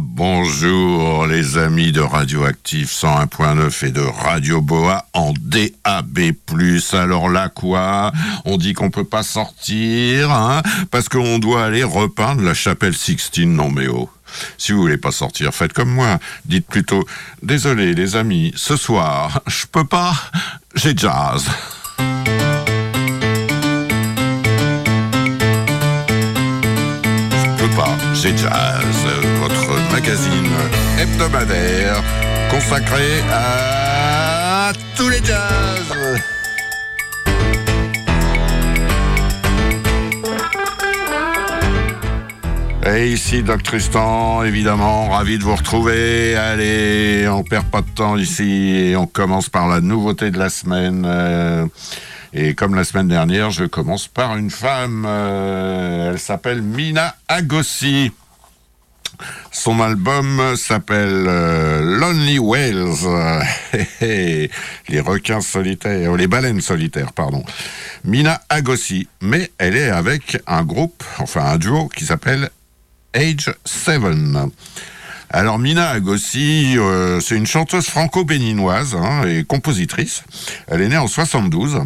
bonjour les amis de Radioactive 101.9 et de Radio Boa en DAB+. Alors là quoi? On dit qu'on peut pas sortir, hein? Parce qu'on doit aller repeindre la chapelle Sixtine. Non mais oh si vous voulez pas sortir, faites comme moi. Dites plutôt, désolé les amis, ce soir, je peux pas, j'ai jazz. Je peux pas, j'ai jazz, votre magazine hebdomadaire consacré à tous les jazz. Et ici, Doc Tristan, évidemment, ravi de vous retrouver. Allez, on perd pas de temps ici et on commence par la nouveauté de la semaine. Euh, et comme la semaine dernière, je commence par une femme. Euh, elle s'appelle Mina Agossi. Son album s'appelle euh, Lonely Whales, les requins solitaires, les baleines solitaires, pardon. Mina Agossi, mais elle est avec un groupe, enfin un duo qui s'appelle Age 7. Alors Mina Agossi, euh, c'est une chanteuse franco-béninoise hein, et compositrice. Elle est née en 72.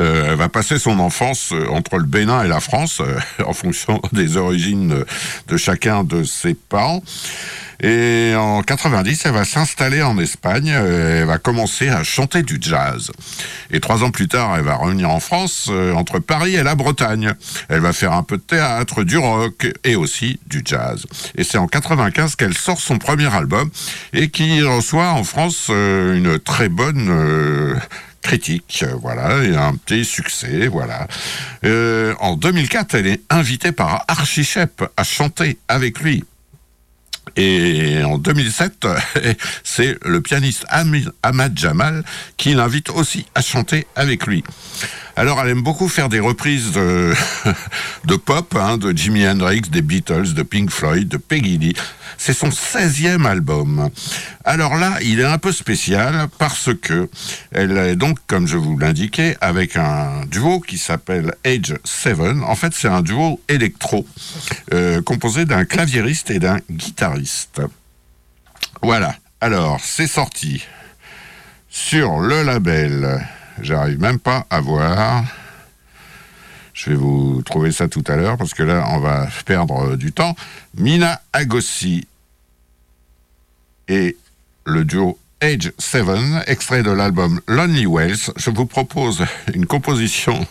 Euh, elle va passer son enfance euh, entre le Bénin et la France, en fonction des origines de chacun de ses parents. Et en 90, elle va s'installer en Espagne. Elle va commencer à chanter du jazz. Et trois ans plus tard, elle va revenir en France, euh, entre Paris et la Bretagne. Elle va faire un peu de théâtre, du rock et aussi du jazz. Et c'est en 95 qu'elle sort son premier album et qui reçoit en France euh, une très bonne euh, critique, voilà, et un petit succès, voilà. en 2004, elle est invitée par Archie Shep à chanter avec lui et en 2007, c'est le pianiste Ahmad Jamal qui l'invite aussi à chanter avec lui. Alors, elle aime beaucoup faire des reprises de, pop, hein, de Jimi Hendrix, des Beatles, de Pink Floyd, de Peggy Lee. C'est son 16e album. Alors là, il est un peu spécial parce que elle est donc, comme je vous l'indiquais, avec un duo qui s'appelle Age 7. En fait, c'est un duo électro euh, composé d'un claviériste et d'un guitariste. Voilà. Alors, c'est sorti sur le label J'arrive même pas à voir. Je vais vous trouver ça tout à l'heure parce que là, on va perdre du temps. Mina Agossi et le duo Age 7, extrait de l'album Lonely Wells. Je vous propose une composition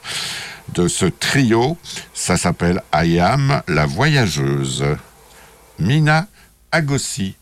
de ce trio. Ça s'appelle I Am la voyageuse. Mina Agossi.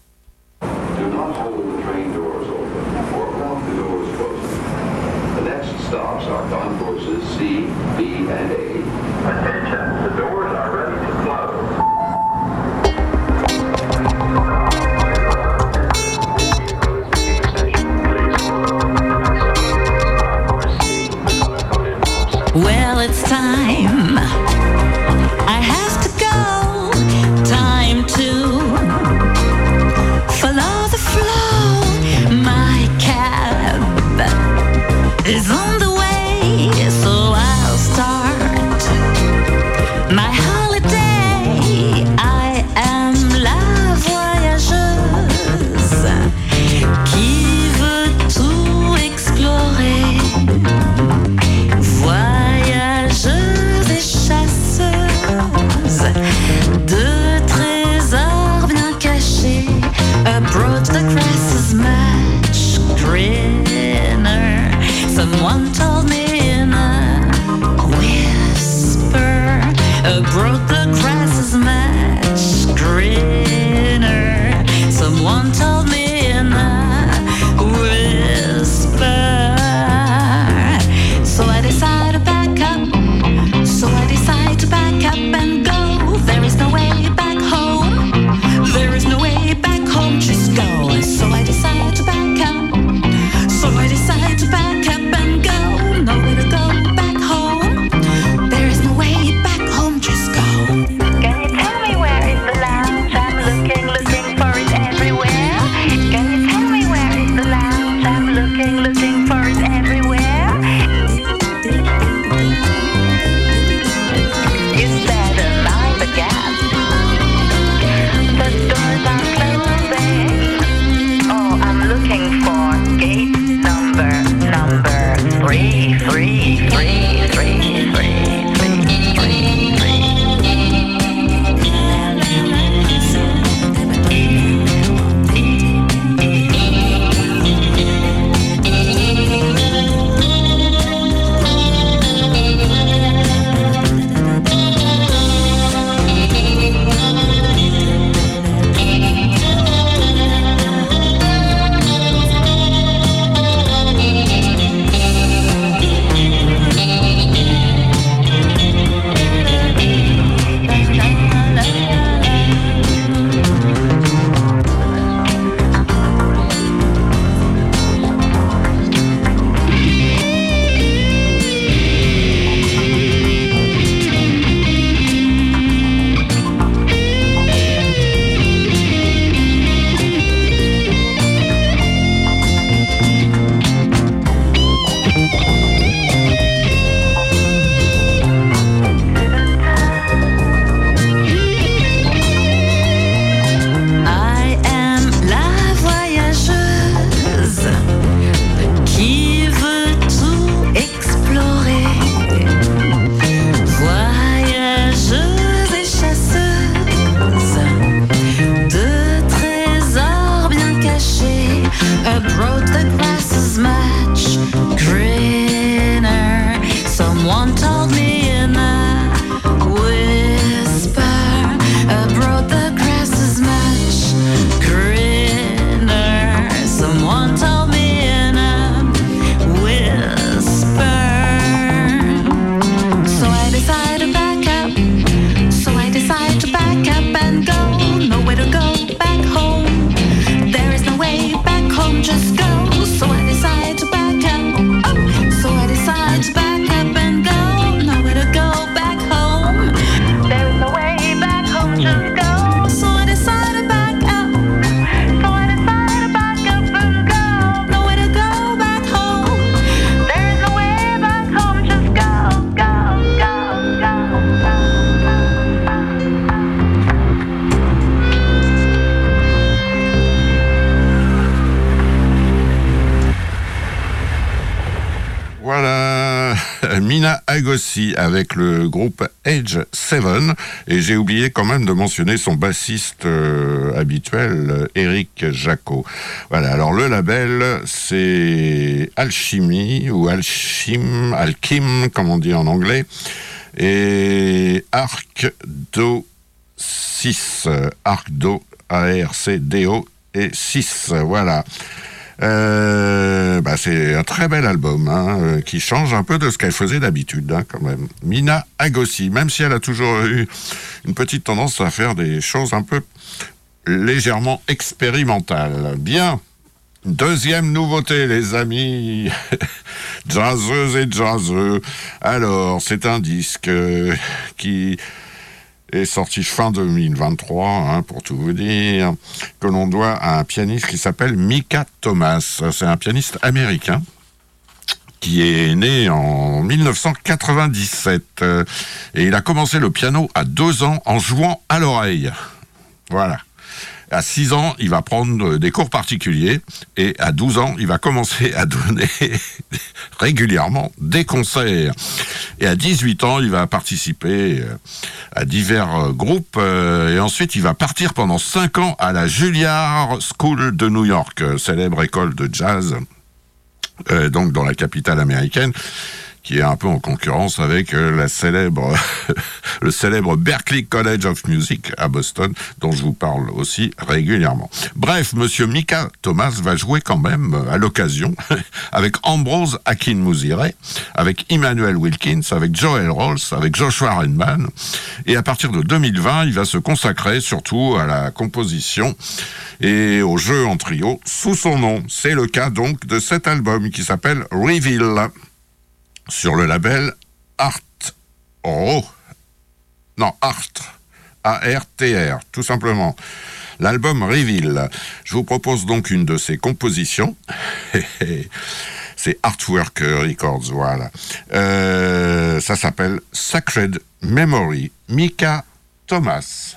Avec le groupe Age 7 et j'ai oublié quand même de mentionner son bassiste euh, habituel Eric Jacot. Voilà, alors le label c'est Alchimie ou Alchim, Alchim comme on dit en anglais et Arc Do 6, Arc Do A-R-C-D-O et 6, voilà. Euh, bah c'est un très bel album hein, euh, qui change un peu de ce qu'elle faisait d'habitude hein, quand même. Mina Agossi, même si elle a toujours eu une petite tendance à faire des choses un peu légèrement expérimentales. Bien. Deuxième nouveauté, les amis, jazzeuses et jazzeux. Alors, c'est un disque euh, qui est sorti fin 2023, hein, pour tout vous dire, que l'on doit à un pianiste qui s'appelle Mika Thomas. C'est un pianiste américain qui est né en 1997 euh, et il a commencé le piano à deux ans en jouant à l'oreille. Voilà. À 6 ans, il va prendre des cours particuliers et à 12 ans, il va commencer à donner régulièrement des concerts. Et à 18 ans, il va participer euh, à divers euh, groupes euh, et ensuite il va partir pendant 5 ans à la Juilliard School de New York, célèbre école de jazz, donc dans la capitale américaine qui est un peu en concurrence avec euh, le célèbre Berklee College of Music à Boston, dont je vous parle aussi régulièrement. Bref, Monsieur Mika Thomas va jouer quand même euh, à l'occasion avec Ambrose Akin-Mouzire, avec Emmanuel Wilkins, avec Joel Rolls, avec Joshua Redman, et à partir de 2020, il va se consacrer surtout à la composition et au jeu en trio sous son nom. C'est le cas donc de cet album qui s'appelle Reveal sur le label Art Oh. Non, Art. A-R-T-R, tout simplement. L'album Reveal. Je vous propose donc une de ses compositions. C'est Artwork Records, voilà. Euh, ça s'appelle Sacred Memory. Mika Thomas.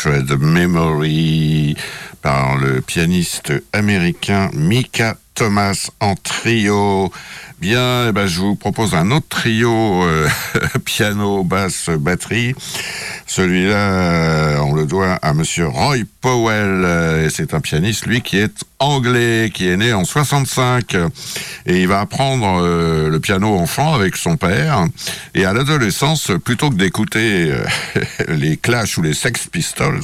Sacred Memory par le pianiste américain Mika Thomas en trio. Bien, eh ben, je vous propose un autre trio euh, piano, basse, batterie. Celui-là, on le doit à Monsieur Roy Powell. Euh, et c'est un pianiste, lui, qui est anglais, qui est né en 65. Et il va apprendre le piano enfant avec son père. Et à l'adolescence, plutôt que d'écouter les Clash ou les Sex Pistols,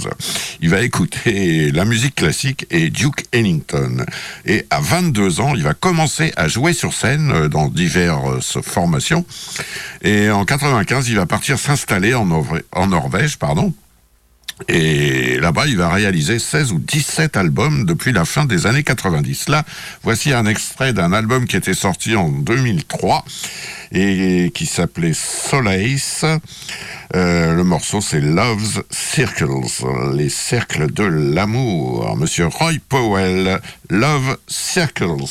il va écouter la musique classique et Duke Ellington. Et à 22 ans, il va commencer à jouer sur scène dans diverses formations. Et en 95, il va partir s'installer en, en Norvège, pardon. Et là-bas, il va réaliser 16 ou 17 albums depuis la fin des années 90. Là, voici un extrait d'un album qui était sorti en 2003 et qui s'appelait Solace. Euh, le morceau, c'est Love's Circles, les cercles de l'amour. Monsieur Roy Powell, Love Circles.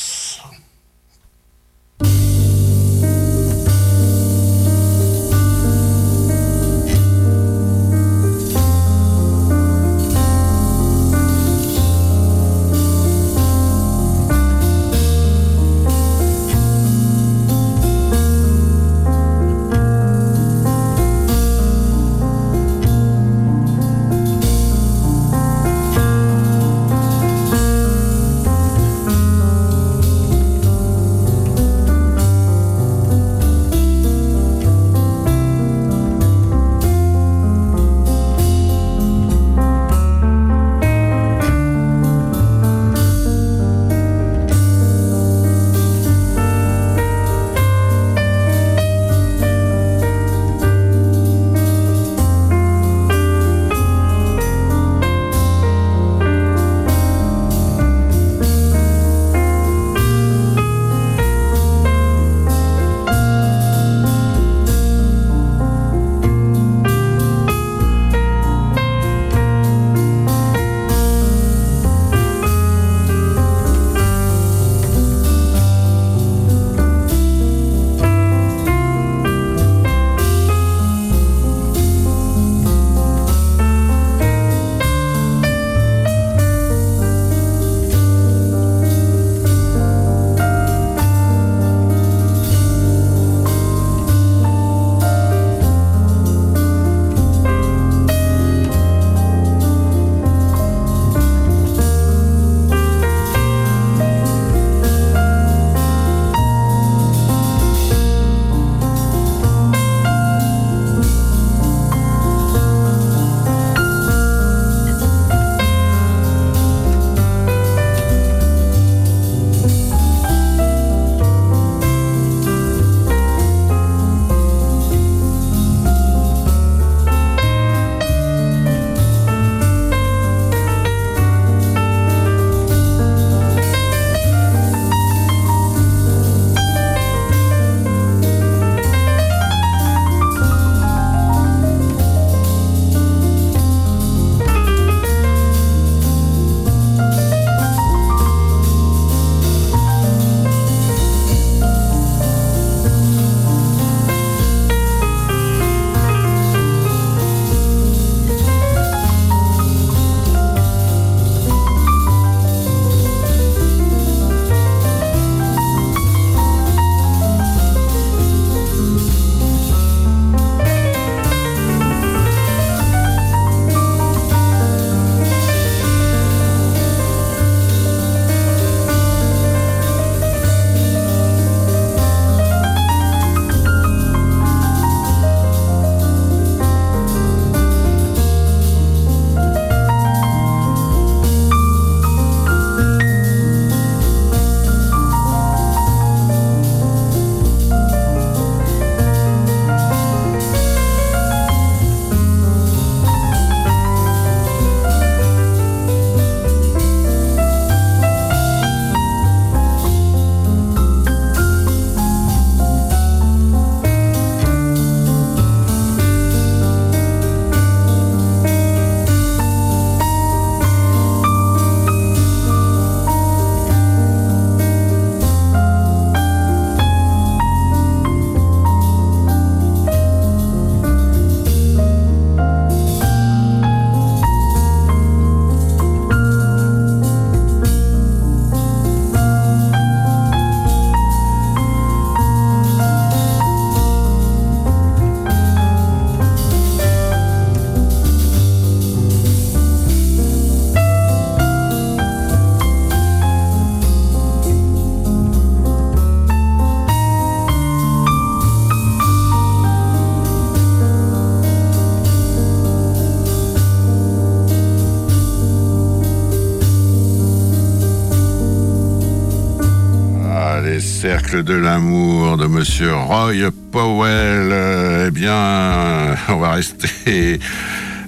De Monsieur Roy Powell. Eh bien, on va rester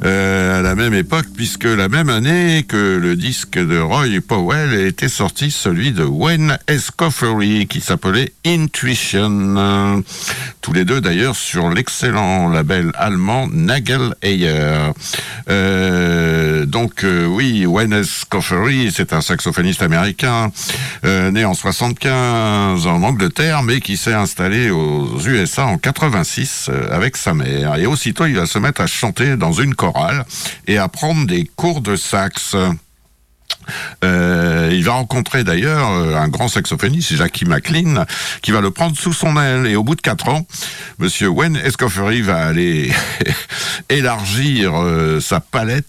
euh, à la même époque, puisque la même année que le disque de Roy Powell était sorti celui de Wayne Escoffery, qui s'appelait Intuition. Tous les deux d'ailleurs sur l'excellent label allemand Nagel Euh, donc euh, oui, Wayne Escoffery, c'est un saxophoniste américain, euh, né en 75 en Angleterre, mais qui s'est installé aux USA en 86 euh, avec sa mère. Et aussitôt, il va se mettre à chanter dans une chorale et à prendre des cours de sax. Euh, il va rencontrer d'ailleurs euh, un grand saxophoniste, Jackie McLean, qui va le prendre sous son aile. Et au bout de quatre ans, Monsieur Wayne Escoffery va aller élargir euh, sa palette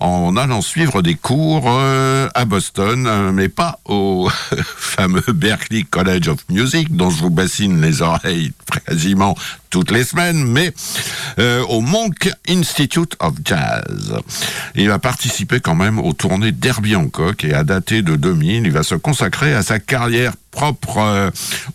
en allant suivre des cours à Boston, mais pas au fameux Berklee College of Music, dont je vous bassine les oreilles quasiment toutes les semaines, mais au Monk Institute of Jazz. Il va participer quand même aux tournées d'Herbie Hancock et à dater de 2000, il va se consacrer à sa carrière propre.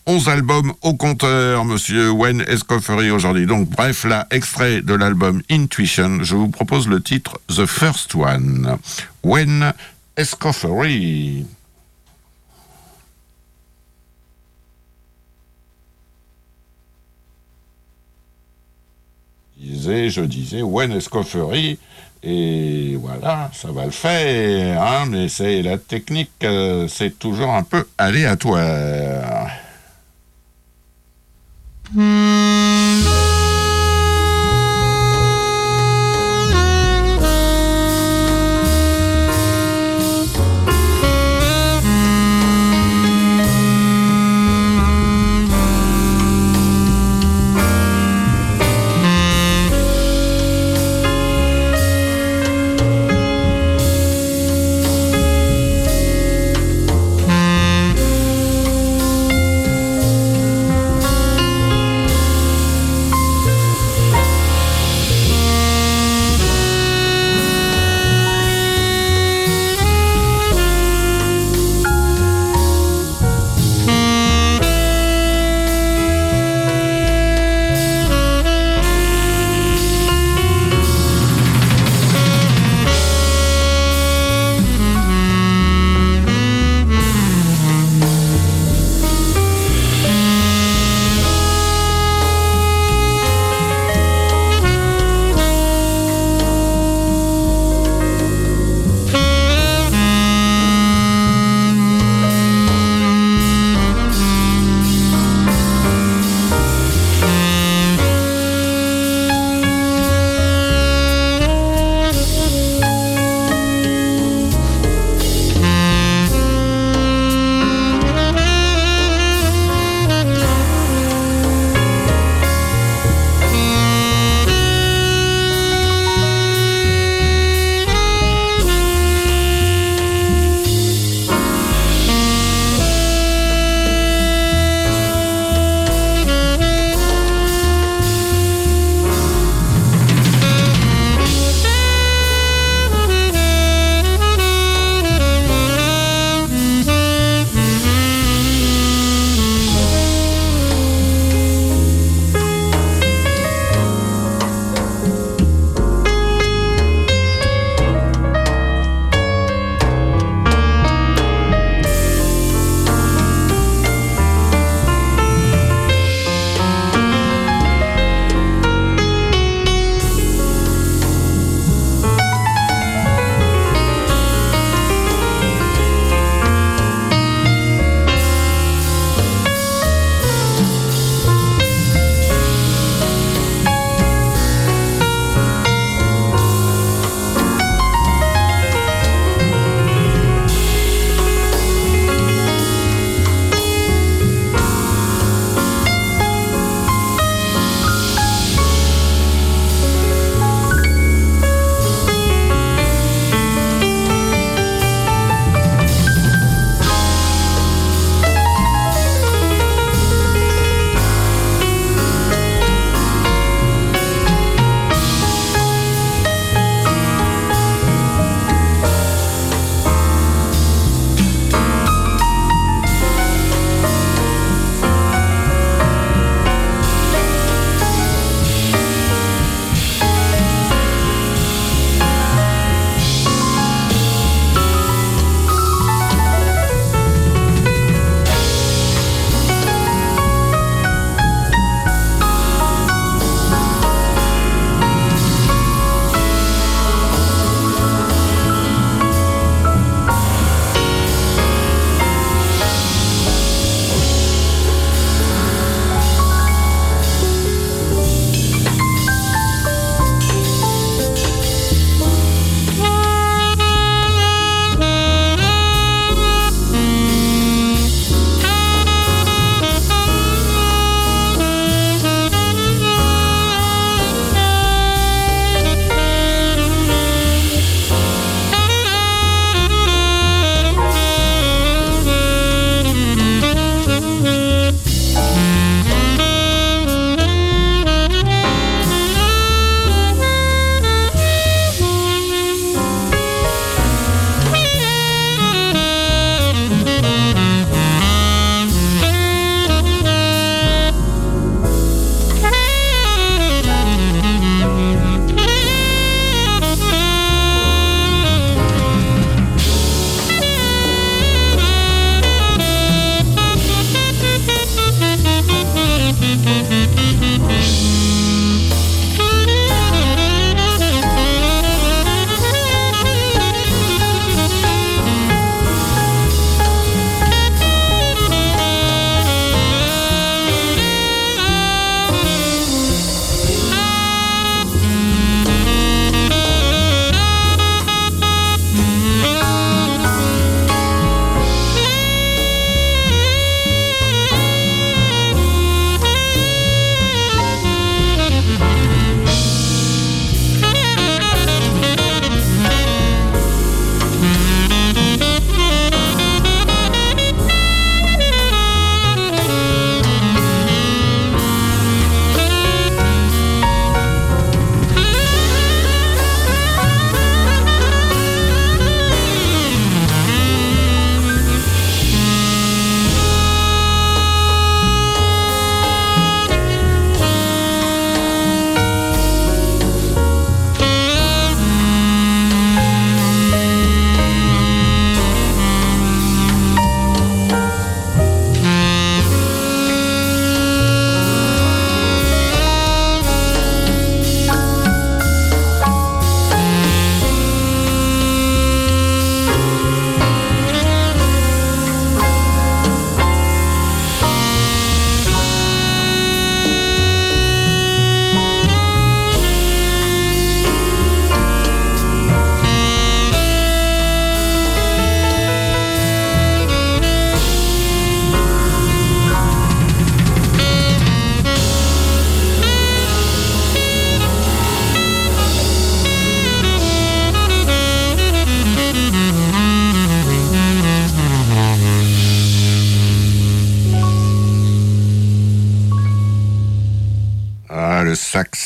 11 albums au compteur, monsieur Wayne Escoffery aujourd'hui. Donc bref, là, extrait de l'album Intuition, je vous propose le titre The First One. Wayne Escoffery. disais, je disais, Escoffery, et voilà, ça va le faire, hein, mais la technique, euh, c'est toujours un peu aléatoire.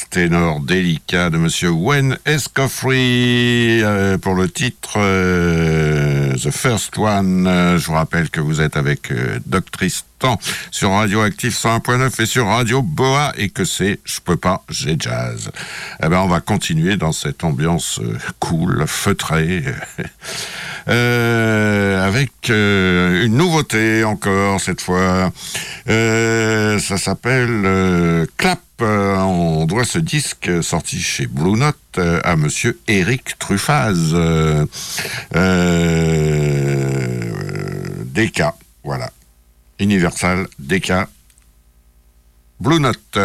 Ténor délicat de Monsieur Wen Escoffrey euh, pour le titre euh, The First One. je vous rappelle que vous êtes avec Doc Tristan sur Radioactive 101.9 et sur Radio Boa et que c'est Je peux pas, j'ai jazz. Eh ben, on va continuer dans cette ambiance cool, feutrée. avec une nouveauté encore cette fois. ça s'appelle Clap euh, on doit ce disque sorti chez Blue Note euh, à monsieur Eric Truffaz. Euh, DK, voilà. Universal DK. Blue Note.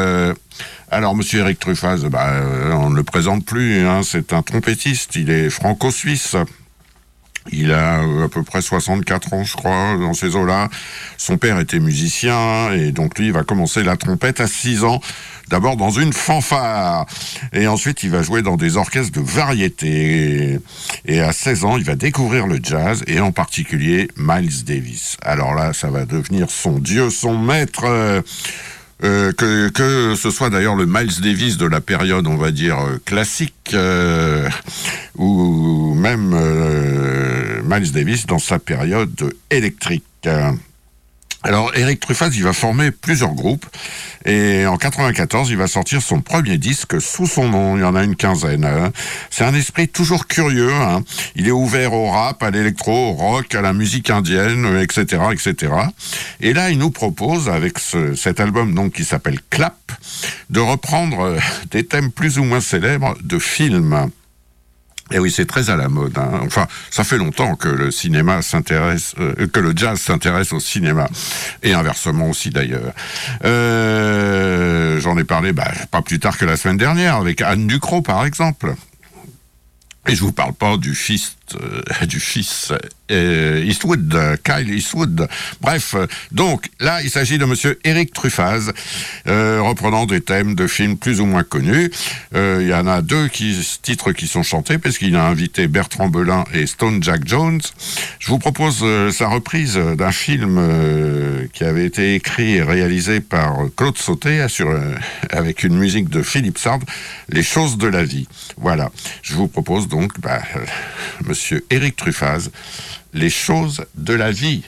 alors, monsieur Eric Truffaz, bah, on ne le présente plus, hein, c'est un trompettiste, il est franco-suisse. Il a à peu près 64 ans, je crois, dans ces eaux-là. Son père était musicien et donc lui, il va commencer la trompette à 6 ans. D'abord dans une fanfare et ensuite il va jouer dans des orchestres de variété. Et à 16 ans, il va découvrir le jazz et en particulier Miles Davis. Alors là, ça va devenir son dieu, son maître. Euh, que, que, ce soit d'ailleurs le Miles Davis de la période, on va dire, euh, classique, euh, ou même Miles Davis dans sa période électrique. Alors, Eric Truffaz, il va former plusieurs groupes. Et en 94, il va sortir son premier disque sous son nom. Il y en a une quinzaine. Hein. C'est un esprit toujours curieux. Hein. Il est ouvert au rap, à l'électro, au rock, à la musique indienne, etc., etc. Et là, il nous propose, avec cet album donc qui s'appelle Clap, de reprendre euh, des thèmes plus ou moins célèbres de films. Et eh oui, c'est très à la mode. Hein. Enfin, ça fait longtemps que le cinéma s'intéresse, euh, que le jazz s'intéresse au cinéma, et inversement aussi d'ailleurs. Euh, J'en ai parlé bah, pas plus tard que la semaine dernière avec Anne Ducrot, par exemple. Et je vous parle pas du fils, du fils euh, Eastwood, Kyle Eastwood. Bref, donc là, il s'agit de Monsieur Eric Truffaz, euh, reprenant des thèmes de films plus ou moins connus. Il y en a deux qui, titres qui sont chantés, parce qu'il a invité Bertrand Belin et Stone Jack Jones. Je vous propose sa reprise d'un film qui avait été écrit et réalisé par Claude Sauté, avec une musique de Philippe Sard, Les choses de la vie. Voilà. Je vous propose donc bah, euh, Monsieur Éric Truffaz, Les choses de la vie.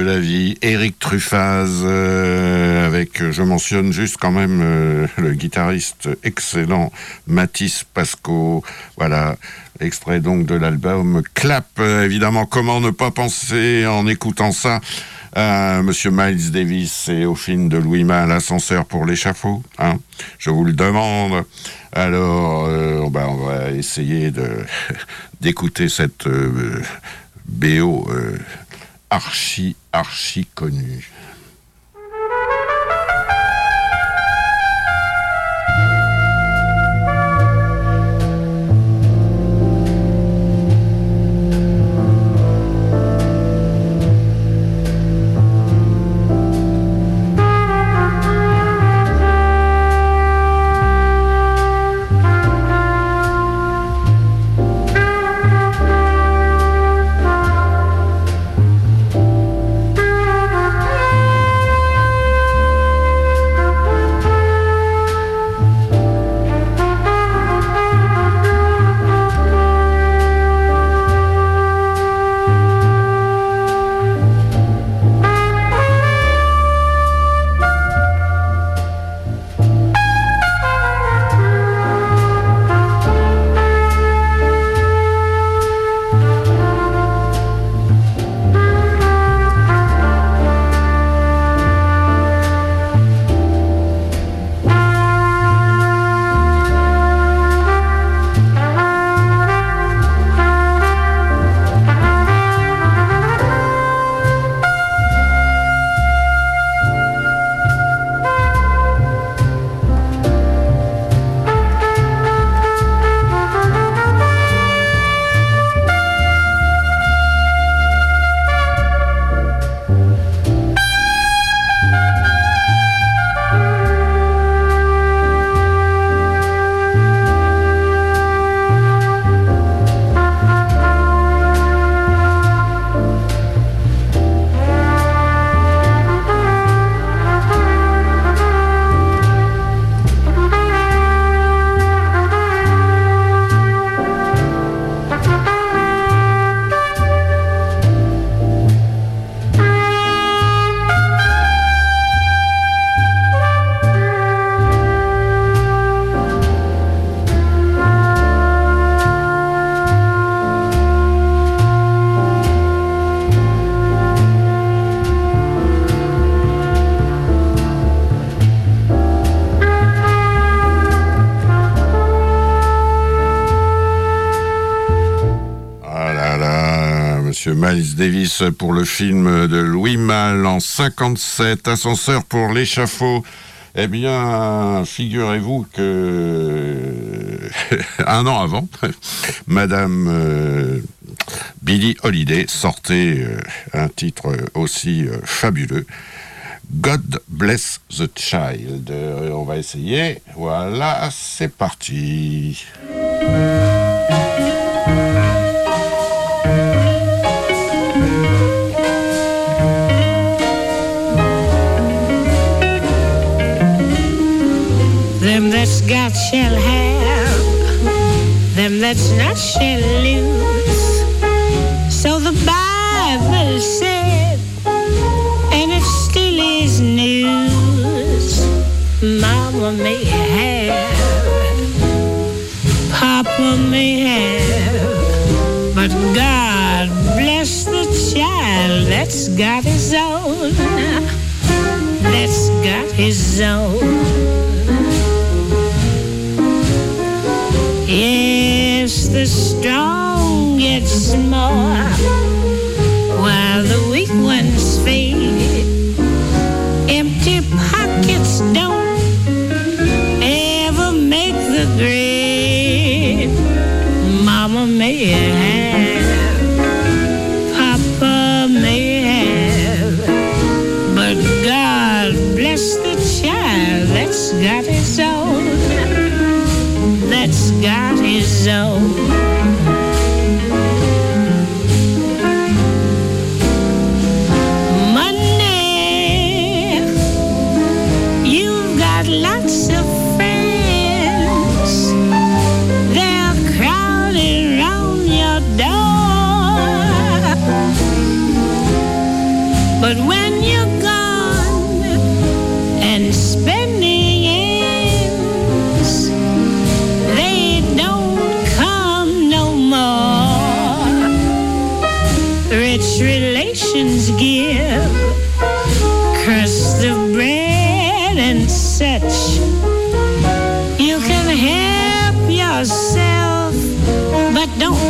La vie. Eric Truffaz, euh, avec, je mentionne juste quand même euh, le guitariste excellent Mathis Pasco. Voilà, extrait donc de l'album Clap. évidemment, comment ne pas penser en écoutant ça à Monsieur Miles Davis et au film de Louis Mal, Ascenseur pour l'échafaud. Hein? Je vous le demande. Alors, on va essayer d'écouter cette BO euh, archi connu. Miles Davis pour le film de Louis Malle en 57, Ascenseur pour l'échafaud. Eh bien, figurez-vous que un an avant, Madame euh, Billie Holiday sortait euh, un titre aussi euh, fabuleux. God bless the child. on va essayer. Voilà, c'est parti. Got shall have, them that's not shall lose. So the Bible said, and it still is news. Mama may have, Papa may have, but God bless the child that's got his own, that's got his own.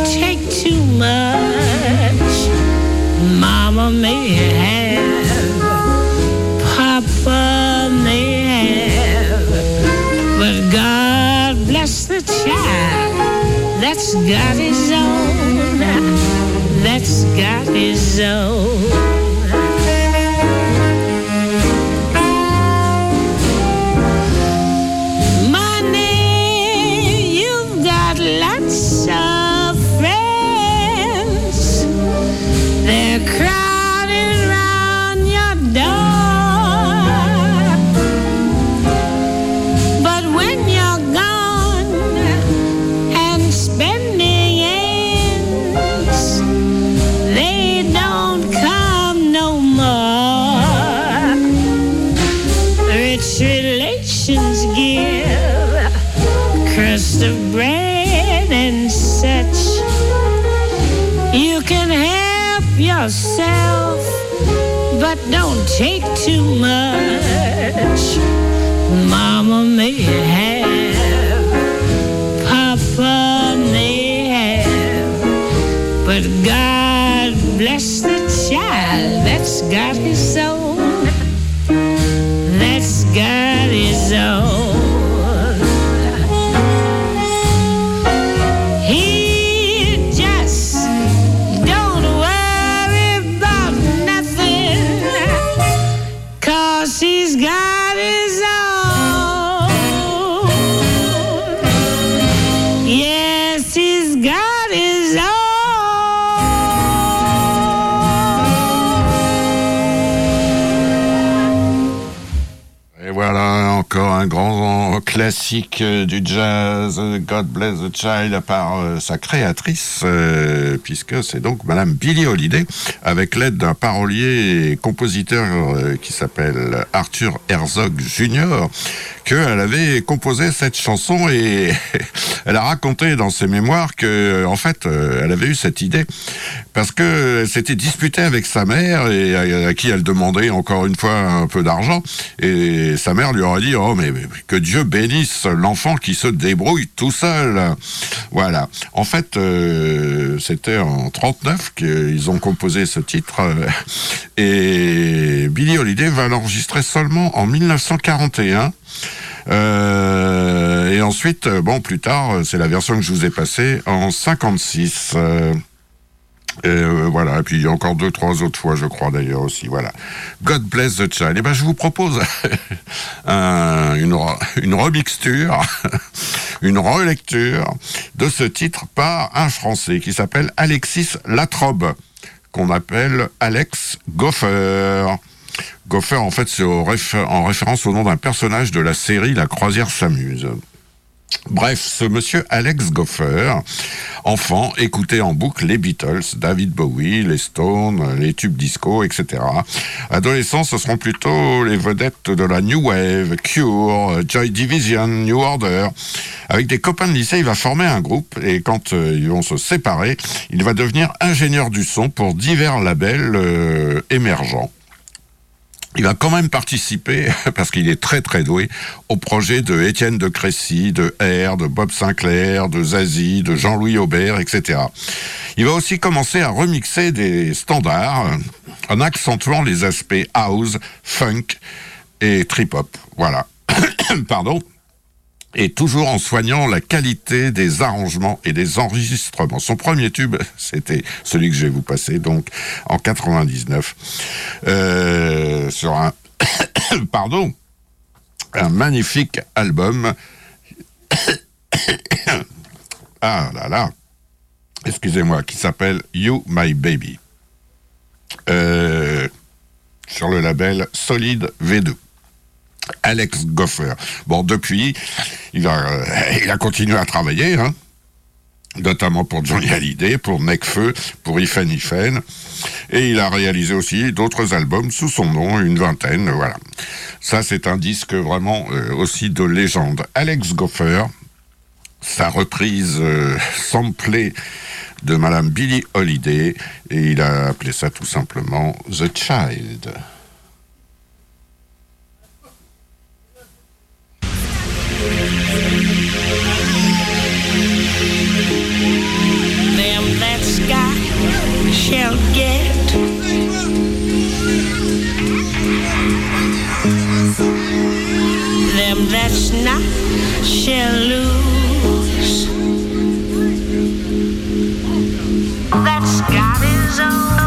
Take too much. Mama may have, Papa may have, but God bless the child that's got his own, that's got his own. Et voilà encore un grand classique euh, du jazz, euh, God Bless the Child, par euh, sa créatrice, puisque c'est donc Madame Billie Holiday, avec l'aide d'un parolier et compositeur qui s'appelle Arthur Herzog Jr., qu'elle avait composé cette chanson et elle a raconté dans ses mémoires que, en fait, elle avait eu cette idée parce que s'était disputée avec sa mère et à qui elle demandait encore une fois un peu d'argent et sa mère lui aurait dit oh mais, mais que Dieu bénisse l'enfant qui se débrouille tout seul. Voilà. En fait euh, c'était en 39 qu'ils ont composé ce titre. Euh, et Billie Holiday va l'enregistrer seulement en 1941 euh, et ensuite, bon, plus tard, c'est la version que je vous ai passée en 56. Euh, voilà, et puis encore deux, trois autres fois, je crois d'ailleurs aussi. Voilà. God bless the child. Et ben, je vous propose un- une, re- une remixture, une relecture de ce titre par un Français qui s'appelle Alexis Latrobe, qu'on appelle Alex Goffer. Goffer, en fait, c'est en référence au nom d'un personnage de la série La croisière s'amuse. Bref, ce monsieur Alex Goffer, enfant, écoutait en boucle les Beatles, David Bowie, les Stones, les tubes disco, etc. Adolescent, ce seront plutôt les vedettes de la New Wave, Cure, Joy Division, New Order. Avec des copains de lycée, il va former un groupe et quand euh, ils vont se séparer, il va devenir ingénieur du son pour divers labels euh, émergents. Il va quand même participer, parce qu'il est très très doué, au projet de Étienne de Crécy, de R, de Bob Sinclair, de Zazie, de Jean-Louis Aubert, etc. Il va aussi commencer à remixer des standards euh, en accentuant les aspects house, funk et trip-hop. Voilà. Pardon et toujours en soignant la qualité des arrangements et des enregistrements. Son premier tube, c'était celui que je vais vous passer, donc en 99, euh, sur un, pardon, un magnifique album. ah là là, excusez-moi, qui s'appelle You My Baby, Euh, sur le label Solid V2. Alex Goffer. Bon, depuis, il a, euh, il a continué à travailler, hein, notamment pour Johnny Hallyday, pour Necfeu, pour Ifen Ifen, et il a réalisé aussi d'autres albums sous son nom, une vingtaine, voilà. Ça, c'est un disque vraiment euh, aussi de légende. Alex Goffer, sa reprise euh, samplée de Madame Billie Holiday, et il a appelé ça tout simplement The Child. Them that shall get. Them that's not shall lose. That's sky is.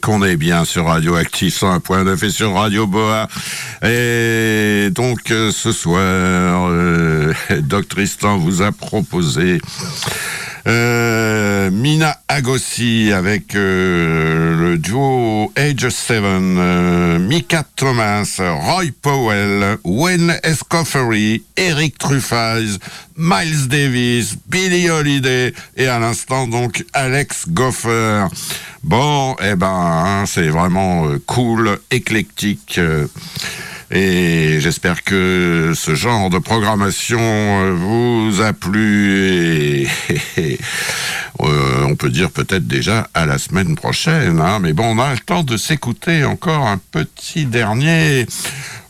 Qu'on est bien sur Radioactif 101.9 et sur Radio Boa. Et donc euh, ce soir, euh, Doc Tristan vous a proposé euh, Mina Agossi avec euh, le duo Age 7, euh, Mika Thomas, Roy Powell, Wayne Escoffery, Eric Truffaz, Miles Davis, Billy Holiday et à l'instant donc Alex Goffer. Bon, eh ben, hein, c'est vraiment euh, cool, éclectique. Et j'espère que ce genre de programmation euh, vous a plu. Euh, on peut dire peut-être déjà à la semaine prochaine. Hein. Mais bon, on a le temps de s'écouter encore un petit dernier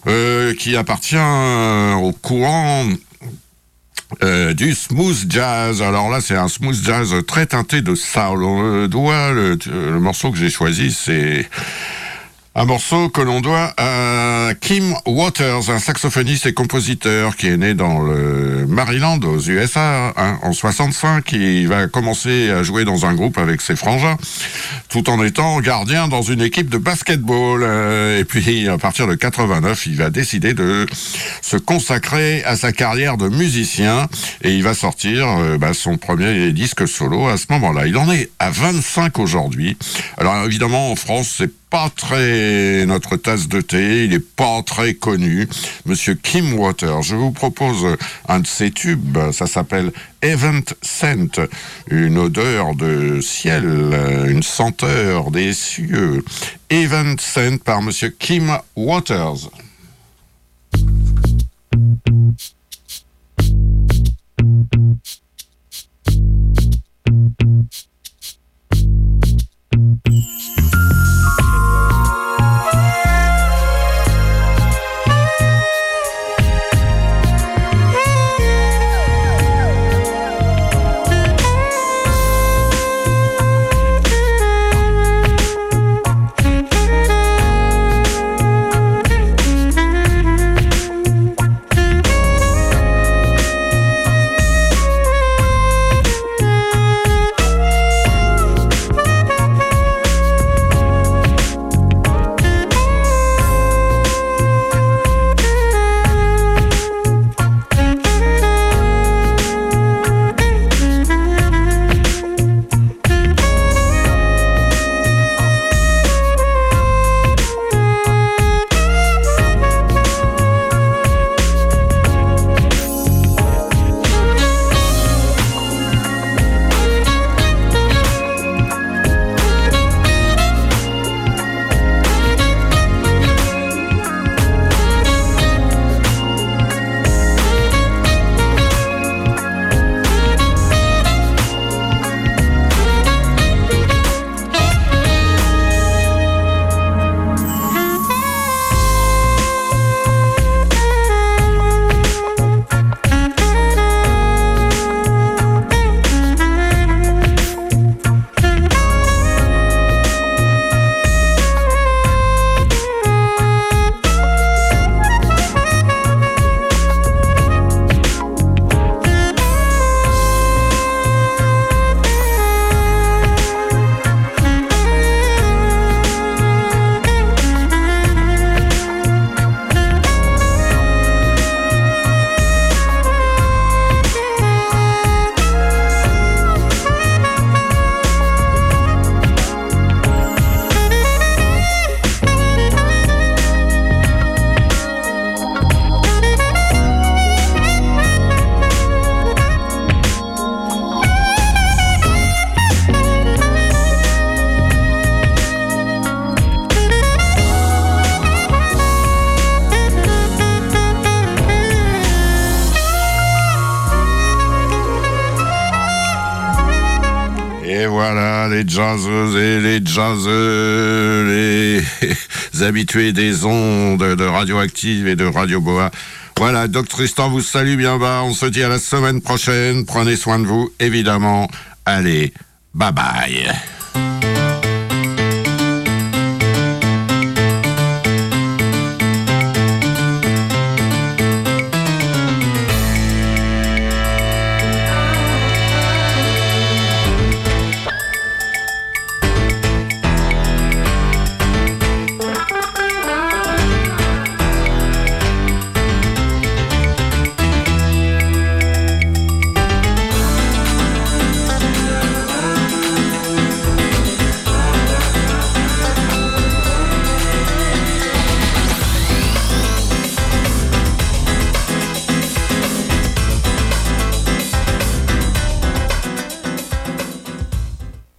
euh, qui appartient au courant du smooth jazz. Alors là, c'est un smooth jazz très teinté de soul. On doit, le, le morceau que j'ai choisi, c'est un morceau que l'on doit à Kim Waters, un saxophoniste et compositeur qui est né dans le Maryland aux USA hein, en 65. Il va commencer à jouer dans un groupe avec ses frangins, tout en étant gardien dans une équipe de basketball. Euh, et puis à partir de 89, il va décider de se consacrer à sa carrière de musicien et il va sortir euh, bah, son premier disque solo à ce moment-là. Il en est à 25 aujourd'hui. Alors évidemment en France, c'est pas très notre tasse de thé, il est pas très connu. Monsieur Kim Water, je vous propose un de ses tubes, ça s'appelle Event Scent, une odeur de ciel, une senteur des cieux. Event Scent par Monsieur Kim Waters. Jazzeux, les habitués des ondes de radioactive et de radio boa. Voilà, Doc Tristan vous salue bien bas. On se dit à la semaine prochaine. Prenez soin de vous, évidemment. Allez, bye bye.